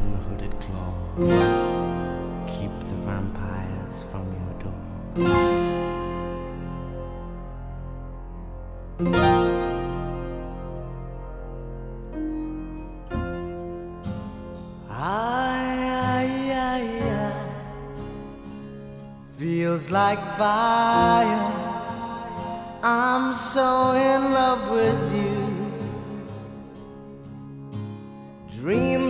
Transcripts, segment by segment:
from the hooded claw. Keep the vampires from your door. I feels like fire. I'm so in love with you.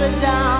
sit down.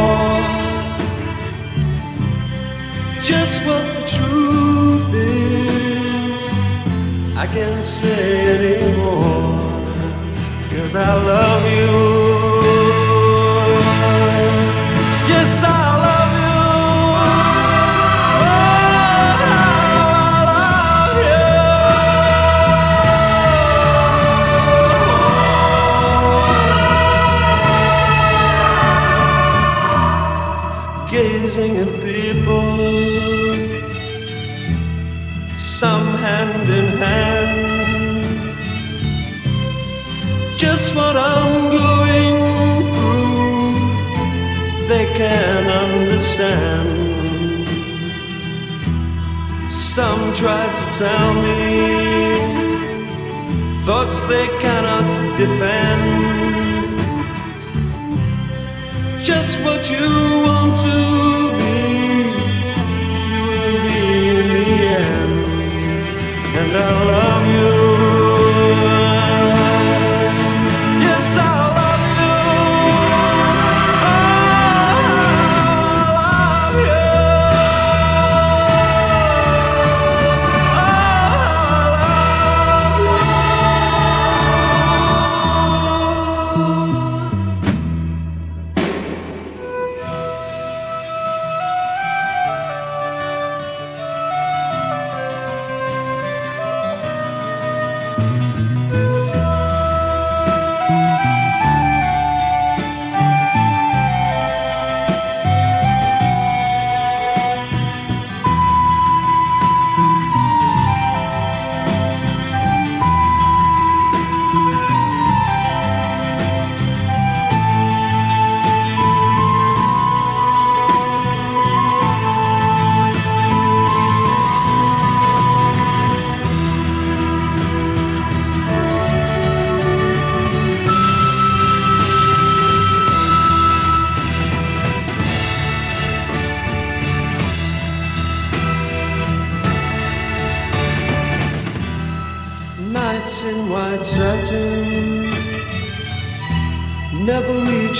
I can't say anymore. Cause I love you. Yes, I love you. Oh, I love you. Gazing at people, some hand in hand. Some try to tell me thoughts they cannot defend. Just what you want to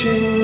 reaching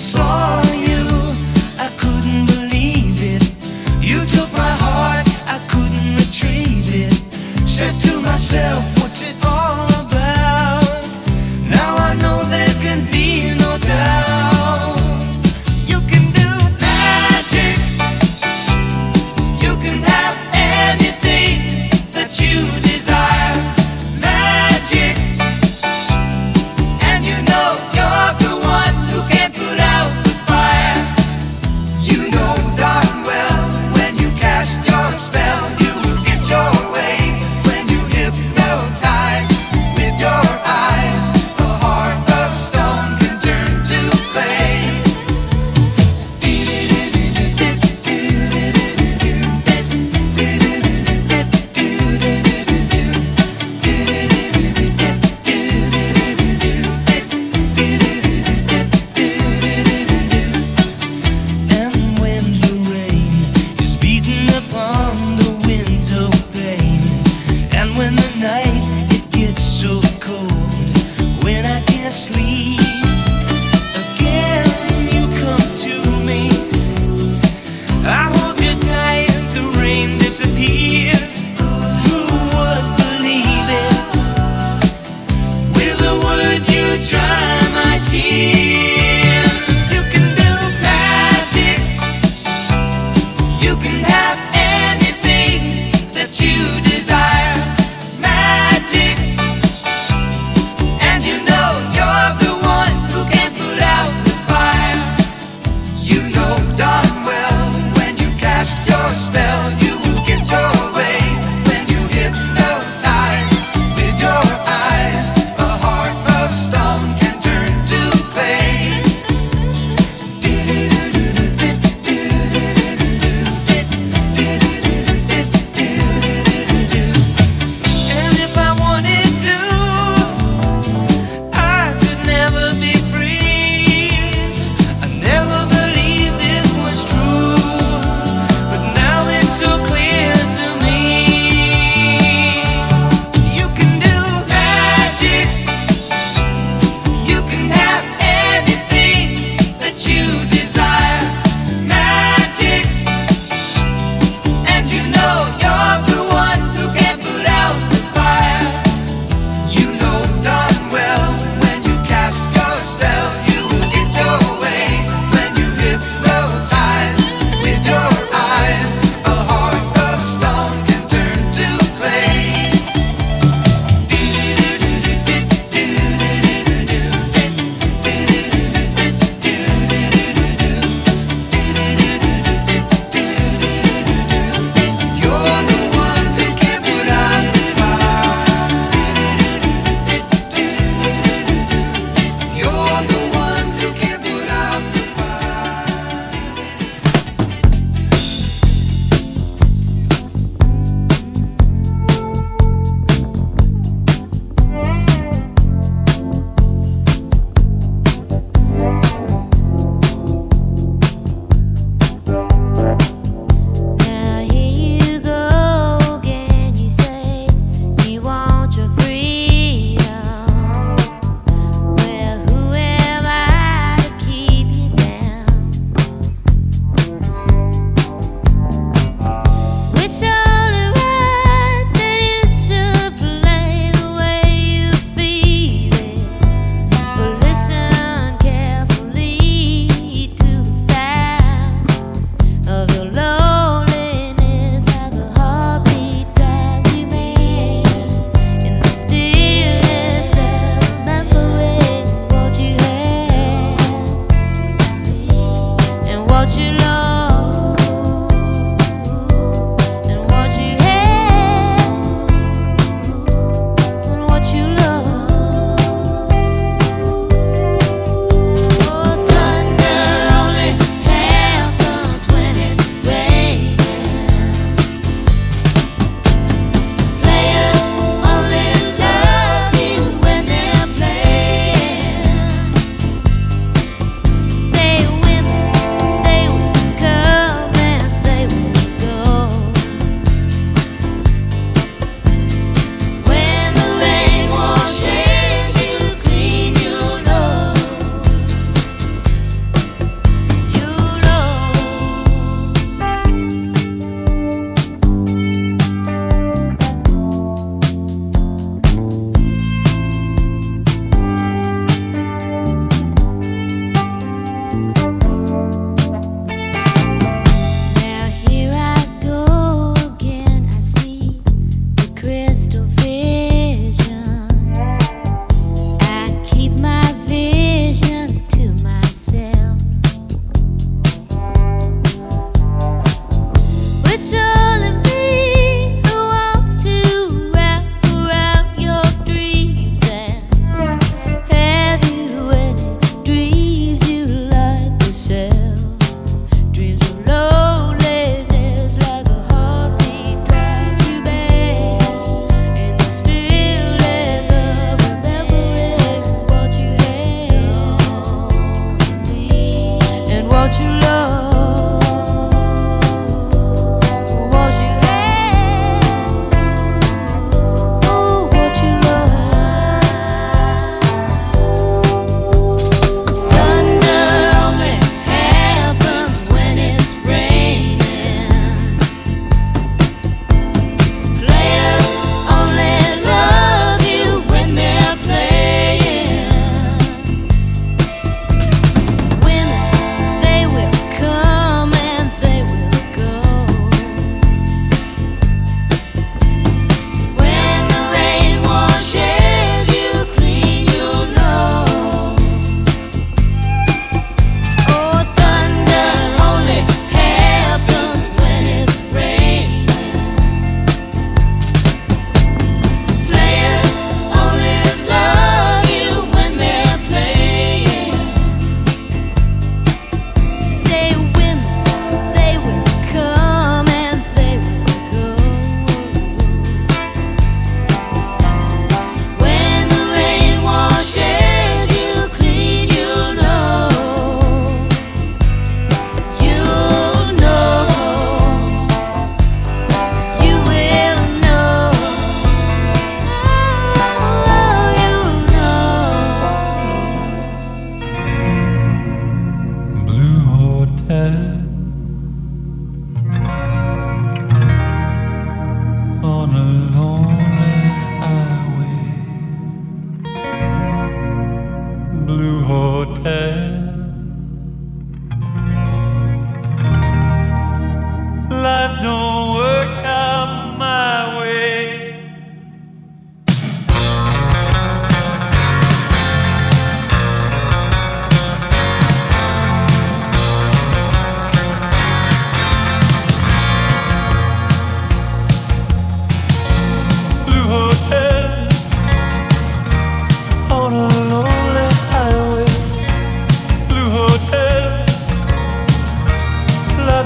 Now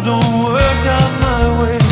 don't work out my way.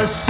Don't